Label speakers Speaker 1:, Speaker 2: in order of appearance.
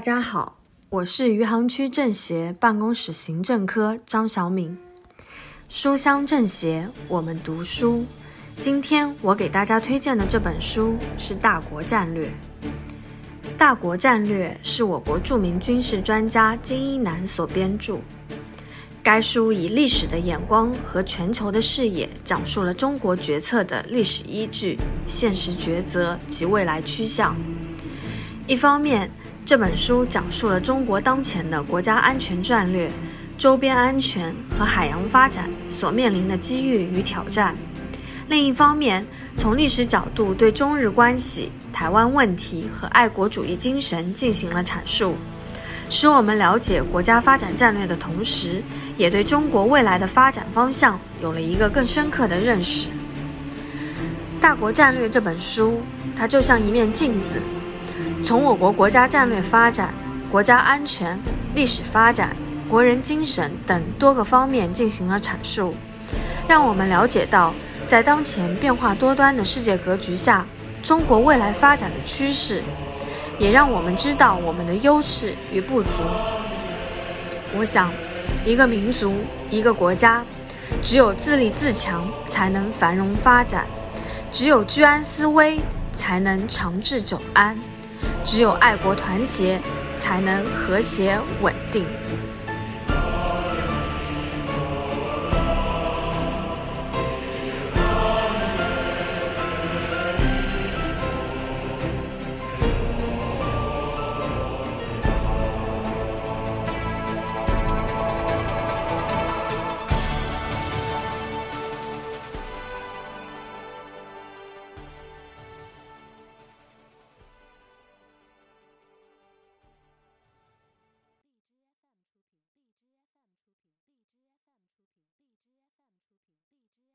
Speaker 1: 大家好，我是余杭区政协办公室行政科张小敏。书香政协，我们读书。今天我给大家推荐的这本书是《大国战略》。《大国战略》是我国著名军事专家金一南所编著。该书以历史的眼光和全球的视野，讲述了中国决策的历史依据、现实抉择及未来趋向。一方面，这本书讲述了中国当前的国家安全战略、周边安全和海洋发展所面临的机遇与挑战；另一方面，从历史角度对中日关系、台湾问题和爱国主义精神进行了阐述，使我们了解国家发展战略的同时，也对中国未来的发展方向有了一个更深刻的认识。《大国战略》这本书，它就像一面镜子。从我国国家战略发展、国家安全、历史发展、国人精神等多个方面进行了阐述，让我们了解到，在当前变化多端的世界格局下，中国未来发展的趋势，也让我们知道我们的优势与不足。我想，一个民族、一个国家，只有自立自强，才能繁荣发展；只有居安思危，才能长治久安。只有爱国团结，才能和谐稳定。